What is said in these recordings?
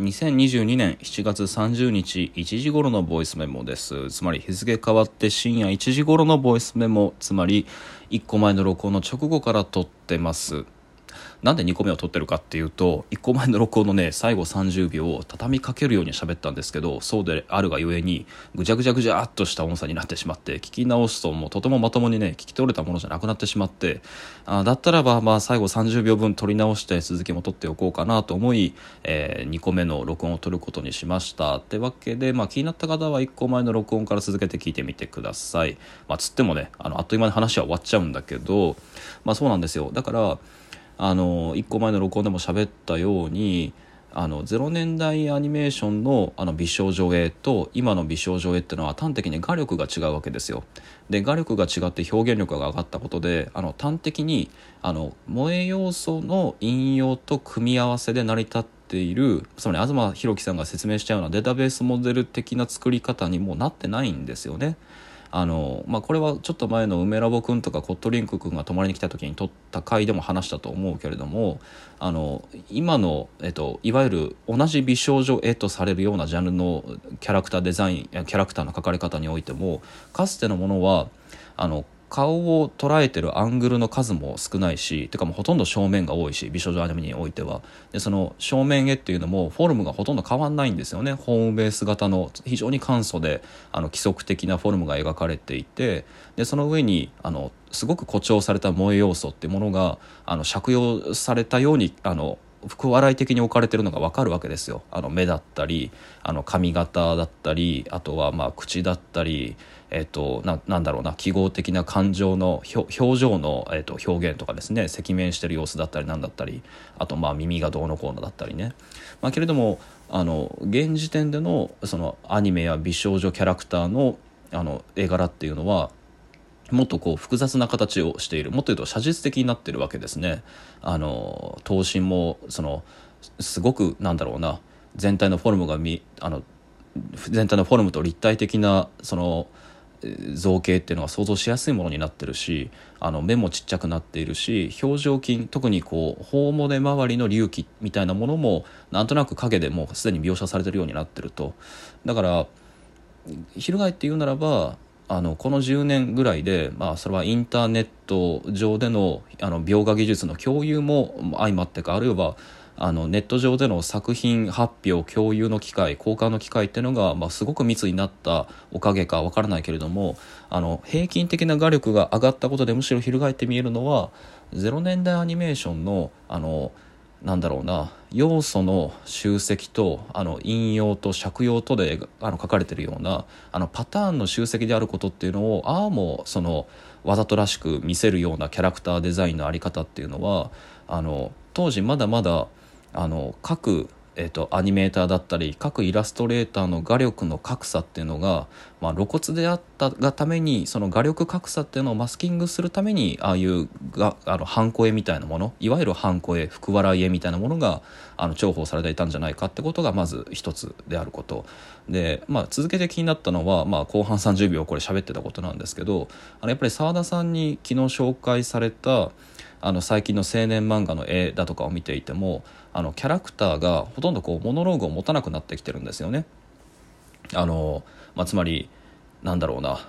2022年7月30日1時頃のボイスメモです。つまり日付変わって深夜1時頃のボイスメモ。つまり1個前の録音の直後から撮ってます。なんで2個目を撮ってるかっていうと1個前の録音のね最後30秒を畳みかけるように喋ったんですけどそうであるがゆえにぐちゃぐちゃぐちゃっとした音差になってしまって聞き直すともうとてもまともにね聞き取れたものじゃなくなってしまってあだったらばまあ最後30秒分撮り直して続きも撮っておこうかなと思い、えー、2個目の録音を撮ることにしましたってわけで、まあ、気になった方は1個前の録音から続けて聞いてみてください。まあ、つってもねあのあっという間に話は終わっちゃうんだけどまあそうなんですよだからあの1個前の録音でも喋ったようにあの0年代アニメーションのあの美少女絵と今の美少女絵っていうのは端的に画力が違うわけですよ。で画力が違って表現力が上がったことであの端的にあの萌え要素の引用と組み合わせで成り立っているつまり東博樹さんが説明したようなデータベースモデル的な作り方にもなってないんですよね。あの、まあ、これはちょっと前の梅ラボくんとかコットリンクくんが泊まりに来た時に撮った回でも話したと思うけれどもあの今の、えっと、いわゆる同じ美少女絵とされるようなジャンルのキャラクターデザインキャラクターの描かれ方においてもかつてのものはあの顔を捉えてるアングルの数も少ないしてかもうほとんど正面が多いし美少女アニメにおいては。でその正面絵っていうのもフォルムがほとんど変わんないんですよね。ホームベース型の非常に簡素であの規則的なフォルムが描かれていてでその上にあのすごく誇張された萌え要素っていうものがあの借用されたようにあの福笑い的に置かれてるのが分かるわけですよ。あの目だったりあの髪型だったりあとはまあ口だったり、えーと、ななんだろうな記号的な感情の表情の、えーと、表現とかですね赤面してる様子だったりなんだったりあとまあ耳がどうのこうのだったりね、まあ、けれどもあの現時点でのそのアニメや美少女キャラクターのあの絵柄っていうのはもっとこう複雑な形をしているもっと言うと写実的になってるわけですね。あの頭身もそのすごくなんだろうな全体のフォルムがみあの全体のフォルムと立体的なその造形っていうのが想像しやすいものになってるしあの目もちっちゃくなっているし表情筋特にこう頬骨周りの隆起みたいなものもなんとなく影でもうすでに描写されてるようになってるとだから翻って言うならばあのこの10年ぐらいで、まあ、それはインターネット上でのあの描画技術の共有も相まってかあるいはあのネット上での作品発表共有の機会交換の機会っていうのが、まあ、すごく密になったおかげかわからないけれどもあの平均的な画力が上がったことでむしろ翻って見えるのは0年代アニメーションのあのなんだろうな要素の集積とあの引用と借用とであの書かれてるようなあのパターンの集積であることっていうのをああもそのわざとらしく見せるようなキャラクターデザインの在り方っていうのはあの当時まだまだあの各えーと、アニメーターだったり各イラストレーターの画力の格差っていうのが、まあ、露骨であったがためにその画力格差っていうのをマスキングするためにああいうがあのハンコ絵みたいなものいわゆるハンコ絵福笑い絵みたいなものがあの重宝されていたんじゃないかってことがまず一つであること。で、まあ、続けて気になったのは、まあ、後半30秒これ喋ってたことなんですけどあのやっぱり澤田さんに昨日紹介されたあの最近の青年漫画の絵だとかを見ていてもあのキャラクターがほとんどこうモノローグを持たなくなってきてるんですよね。あのまあ、つまりなんだろうな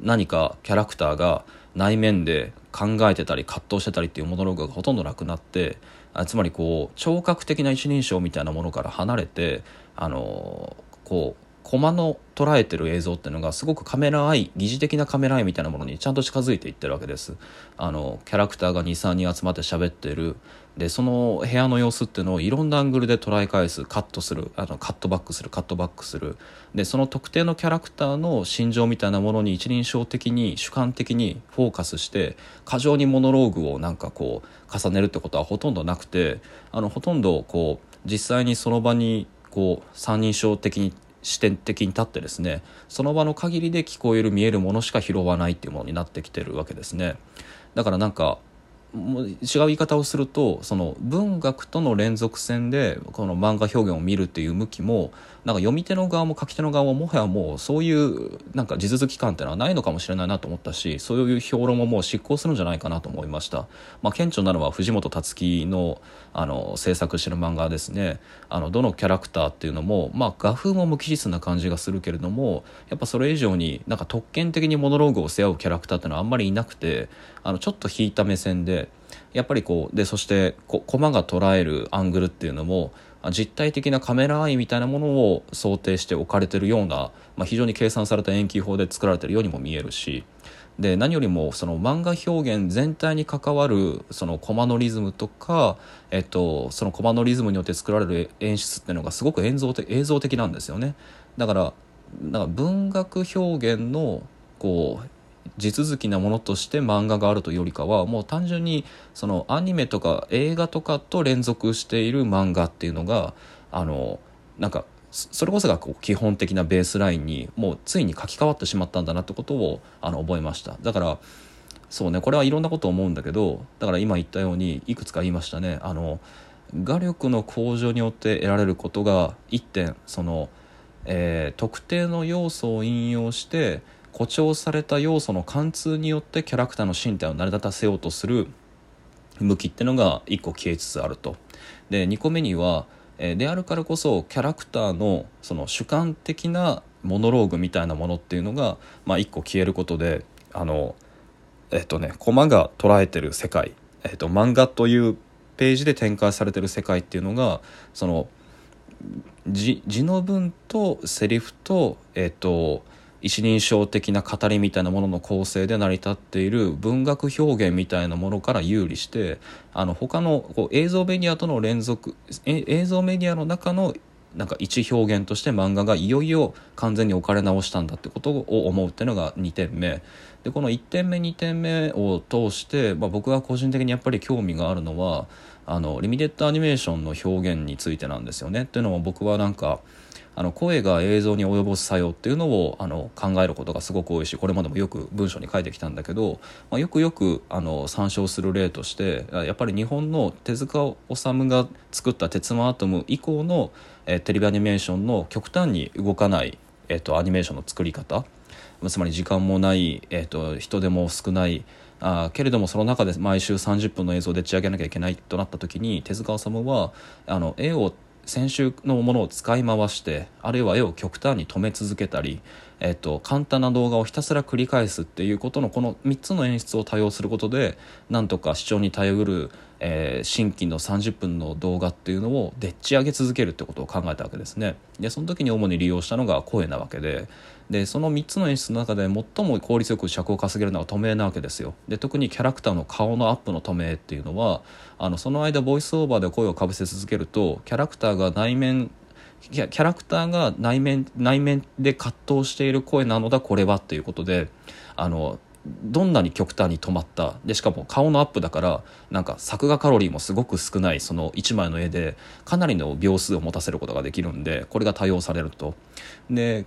何かキャラクターが内面で考えてたり葛藤してたりっていうモノローグがほとんどなくなってあつまりこう聴覚的な一人称みたいなものから離れてあのこうコマの捉えてる映像っていうのがすごくカメラアイ疑似的なカメラアイみたいなものにちゃんと近づいていってるわけですあのキャラクターが23人集まって喋ってるでその部屋の様子っていうのをいろんなアングルで捉え返すカットするあのカットバックするカットバックする。でその特定のキャラクターの心情みたいなものに一人称的に主観的にフォーカスして過剰にモノローグをなんかこう重ねるってことはほとんどなくてあのほとんどこう実際にその場にこう三人称的に視点的に立ってですねその場の限りで聞こえる見えるものしか拾わないっていうものになってきてるわけですね。だからなんかもう違う言い方をするとその文学との連続線でこの漫画表現を見るっていう向きもなんか読み手の側も書き手の側ももはやもうそういうなんか地続き感っていうのはないのかもしれないなと思ったしそういう評論ももう執行するんじゃないかなと思いました、まあ、顕著なのは藤本つ樹のあの制作してる漫画ですね。あのどのキャラクターっていうのも、まあ、画風も無機質な感じがするけれどもやっぱそれ以上になんか特権的にモノローグを背負うキャラクターっていうのはあんまりいなくてあのちょっと引いた目線でやっぱりこうでそしてこコマが捉えるアングルっていうのも実体的なカメラアイみたいなものを想定して置かれてるような、まあ、非常に計算された遠近法で作られてるようにも見えるしで何よりもその漫画表現全体に関わるそのコマのリズムとか、えっと、そのコマのリズムによって作られる演出っていうのがすごく映像的映像的なんですよね。だからだか文学表現のこう地続きなものとして漫画があるというよりかはもう単純にそのアニメとか映画とかと連続している漫画っていうのがあのなんかそれこそがこう基本的なベースラインにもうついに書き換わってしまったんだなってことをあの覚えました。だからそうねこれはいろんなこと思うんだけどだから今言ったようにいくつか言いましたね。あの画力の向上によって得られることが一点その、えー、特定の要素を引用して誇張された要素の貫通によってキャラクターの身体を成り立たせようとする向きってのが1個消えつつあると。で2個目には、であるからこそキャラクターのその主観的なモノローグみたいなものっていうのが、まあ、1個消えることであのえっ、とねコマが捉えてる世界、えっ、と漫画というページで展開されてる世界っていうのがその字の文とセリフとえっ、と一人称的な語りみたいなものの構成で成り立っている文学表現みたいなものから有利してあの他のこう映像メディアとの連続映像メディアの中のなんか一表現として漫画がいよいよ完全に置かれ直したんだってことを思うっていうのが2点目。でこの1点目2点目を通して、まあ、僕が個人的にやっぱり興味があるのはあのリミテッドアニメーションの表現についてなんですよね。っていうのも僕はなんかあの声が映像に及ぼす作用っていうのをあの考えることがすごく多いしこれまでもよく文章に書いてきたんだけど、まあ、よくよくあの参照する例としてやっぱり日本の手塚治虫が作った「鉄腕アトム」以降の、えテレビアニメーションの極端に動かない、えっと、アニメーションの作り方つまり時間もない、えっと、人手も少ないあけれどもその中で毎週30分の映像で仕上げなきゃいけないとなった時に手塚治虫はあの絵を先週のものを使い回してあるいは絵を極端に止め続けたり、えっと、簡単な動画をひたすら繰り返すっていうことのこの3つの演出を多用することでなんとか視聴に耐えうる、えー、新規の30分の動画っていうのをでっち上げ続けるってことを考えたわけですね。でその時に主に利用したのが声なわけででその3つの演出の中で最も効率よく尺を稼げるのは透明なわけですよで特にキャラクターの顔のアップの透明っていうのはあのその間ボイスオーバーで声をかぶせ続けるとキャラクターが内面キャラクターが内面内面で葛藤している声なのだこれはっていうことであのどんなに極端に止まったでしかも顔のアップだからなんか作画カロリーもすごく少ないその1枚の絵でかなりの秒数を持たせることができるんでこれが多用されると。で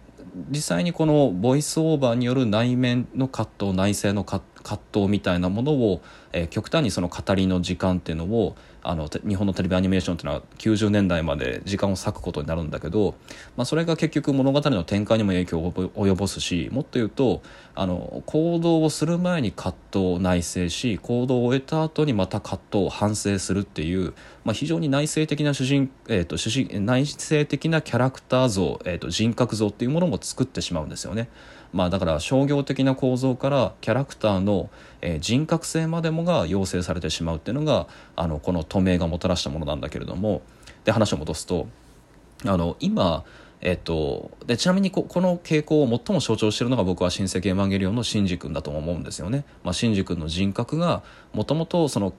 実際にこのボイスオーバーによる内面の葛藤内政の葛藤みたいなものを、えー、極端にその語りの時間っていうのをあの日本のテレビアニメーションっていうのは90年代まで時間を割くことになるんだけど、まあ、それが結局物語の展開にも影響を及ぼすしもっと言うとあの行動をする前に葛藤を内省し行動を終えた後にまた葛藤を反省するっていう、まあ、非常に内省的な主人、えーと、主人内省的なキャラクター像、えーと人格像っていうものも作ってしまうんですよね。まあ、だから商業的な構造からキャラクターの、えー、人格性までもが養成されてしまうっていうのがあのこの透明がもたらしたものなんだけれどもで話を戻すとあの今えっと、でちなみにここの傾向を最も象徴しているのが僕は「親戚エヴァンゲリオン」のシンジ君だと思うんですよね。まあ、シンジ君の人格がもともとその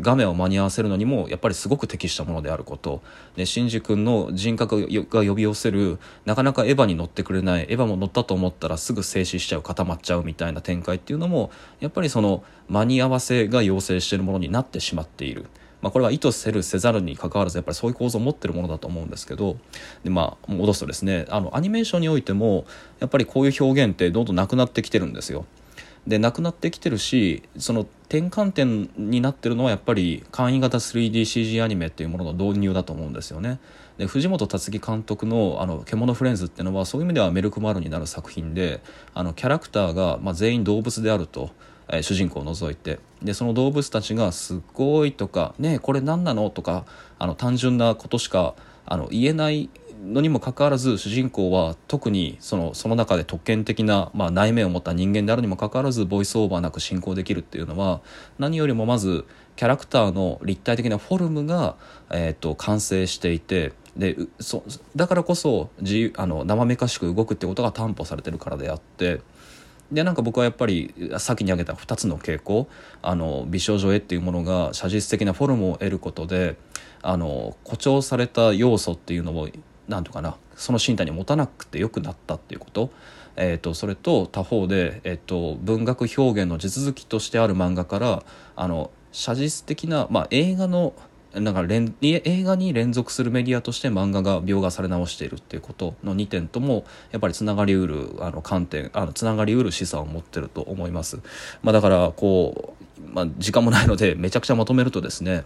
画面を間に合わせるのにもやっぱりすごく適したものであることでシンジ君の人格が呼び寄せるなかなかエヴァに乗ってくれないエヴァも乗ったと思ったらすぐ静止しちゃう固まっちゃうみたいな展開っていうのもやっぱりその間に合わせが要請しているものになってしまっている。まあ、これは意図せるせざるにかかわらずやっぱりそういう構造を持ってるものだと思うんですけどで、まあ、戻すとですねあのアニメーションにおいてもやっぱりこういう表現ってどんどんなくなってきてるんですよ。でなくなってきてるしその転換点になってるのはやっぱり簡易型 3DCG アニメっていうものの導入だと思うんですよね。で藤本達樹監督の「あの獣フレンズ」っていうのはそういう意味ではメルクマールになる作品であのキャラクターが、まあ、全員動物であると。えー、主人公を除いてでその動物たちが「すごい」とか「ねえこれ何なの?」とかあの単純なことしかあの言えないのにもかかわらず主人公は特にそのその中で特権的な、まあ、内面を持った人間であるにもかかわらずボイスオーバーなく進行できるっていうのは何よりもまずキャラクターの立体的なフォルムが、えーと、完成していてでそだからこそ自由あの生めかしく動くってことが担保されてるからであって。でなんか僕はやっぱり先に挙げた2つの傾向あの美少女絵っていうものが写実的なフォルムを得ることであの誇張された要素っていうのを何とかなその身体に持たなくてよくなったっていうこと,、えーと、それと他方で、えーと、文学表現の地続きとしてある漫画からあの写実的な、まあ、映画のなんか映画に連続するメディアとして漫画が描画され直しているっていうことの2点ともやっぱりつながりうるあの観点あのつながりうる示唆を持ってると思います。まあ、だからこう、まあ、時間もないのでめちゃくちゃまとめるとですね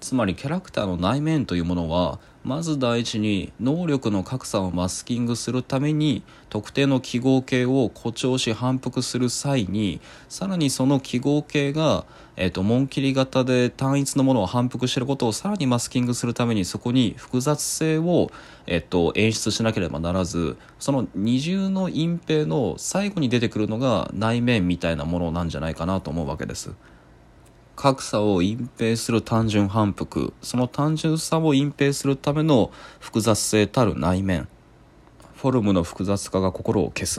つまりキャラクターの内面というものはまず第一に能力の格差をマスキングするために特定の記号形を誇張し反復する際にさらにその記号形が、えーと、紋切り型で単一のものを反復してることをさらにマスキングするためにそこに複雑性を、えーと演出しなければならずその二重の隠蔽の最後に出てくるのが内面みたいなものなんじゃないかなと思うわけです。格差を隠蔽する単純反復。その単純さを隠蔽するための複雑性たる内面。フォルムの複雑化が心を消す。